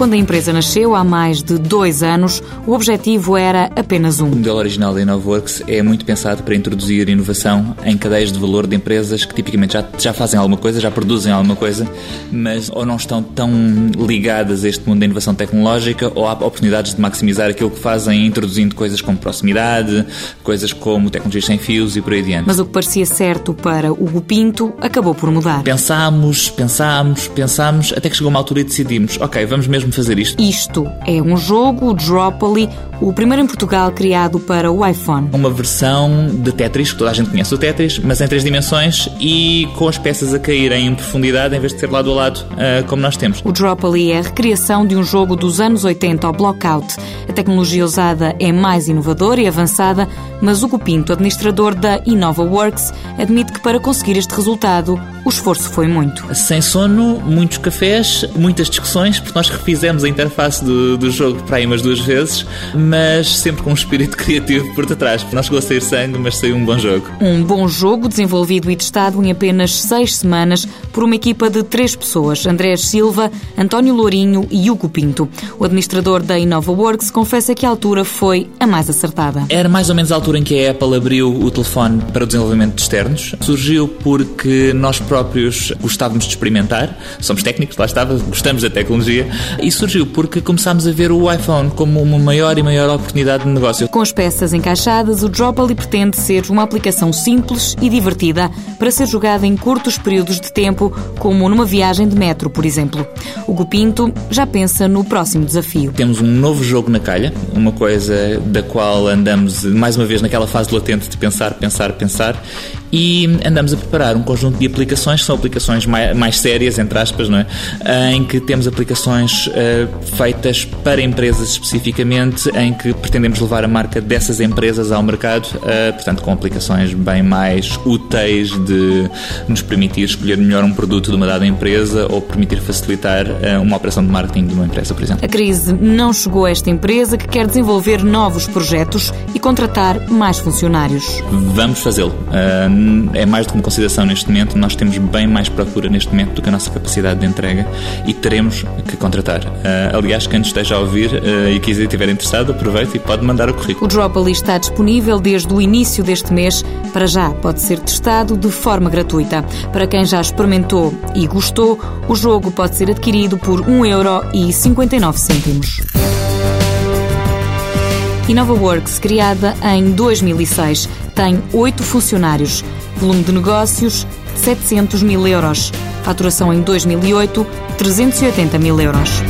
Quando a empresa nasceu, há mais de dois anos, o objetivo era apenas um. O modelo original da InnovaWorks é muito pensado para introduzir inovação em cadeias de valor de empresas que tipicamente já, já fazem alguma coisa, já produzem alguma coisa, mas ou não estão tão ligadas a este mundo da inovação tecnológica ou há oportunidades de maximizar aquilo que fazem introduzindo coisas como proximidade, coisas como tecnologias sem fios e por aí adiante. Mas o que parecia certo para Hugo Pinto acabou por mudar. Pensámos, pensámos, pensámos, até que chegou uma altura e decidimos, ok, vamos mesmo fazer isto. Isto é um jogo, o Dropoly, o primeiro em Portugal criado para o iPhone. Uma versão de Tetris, que toda a gente conhece o Tetris, mas em três dimensões e com as peças a caírem em profundidade em vez de ser lado a lado, uh, como nós temos. O Dropoly é a recriação de um jogo dos anos 80 ao Blockout. A tecnologia usada é mais inovadora e avançada, mas Hugo Pinto, administrador da InnovaWorks, admite que para conseguir este resultado, o esforço foi muito. Sem sono, muitos cafés, muitas discussões, porque nós refizemos a interface do, do jogo para aí umas duas vezes, mas sempre com um espírito criativo por detrás. Não chegou a sair sangue, mas saiu um bom jogo. Um bom jogo desenvolvido e testado em apenas seis semanas por uma equipa de três pessoas: Andrés Silva, António Lourinho e Hugo Pinto. O administrador da InnovaWorks confessa que a altura foi a mais acertada. Era mais ou menos a altura em que a Apple abriu o telefone para o desenvolvimento de externos. Surgiu porque nós próprios gostávamos de experimentar, somos técnicos, lá estava, gostamos da tecnologia, e surgiu porque começámos a ver o iPhone como uma maior e maior oportunidade de negócio. Com as peças encaixadas, o Droply pretende ser uma aplicação simples e divertida para ser jogada em curtos períodos de tempo, como numa viagem de metro, por exemplo. O Gupinto já pensa no próximo desafio. Temos um novo jogo na calha, uma coisa da qual andamos mais uma vez naquela fase latente de pensar, pensar, pensar, e andamos a preparar um conjunto de aplicações, que são aplicações mais, mais sérias, entre aspas, não é? em que temos aplicações uh, feitas para empresas especificamente, em que pretendemos levar a marca dessas empresas ao mercado, uh, portanto, com aplicações bem mais úteis de nos permitir escolher melhor um produto de uma dada empresa ou permitir facilitar uh, uma operação de marketing de uma empresa, por exemplo. A crise não chegou a esta empresa que quer desenvolver novos projetos e contratar mais funcionários. Vamos fazê-lo é mais do que uma consideração neste momento. Nós temos bem mais procura neste momento do que a nossa capacidade de entrega e teremos que contratar. Uh, aliás, quem nos esteja a ouvir uh, e quiser estiver interessado, aproveite e pode mandar o currículo. O Droply está disponível desde o início deste mês. Para já, pode ser testado de forma gratuita. Para quem já experimentou e gostou, o jogo pode ser adquirido por 1,59€. InnovaWorks, criada em 2006, tem oito funcionários. Volume de negócios, 700 mil euros. Faturação em 2008, 380 mil euros.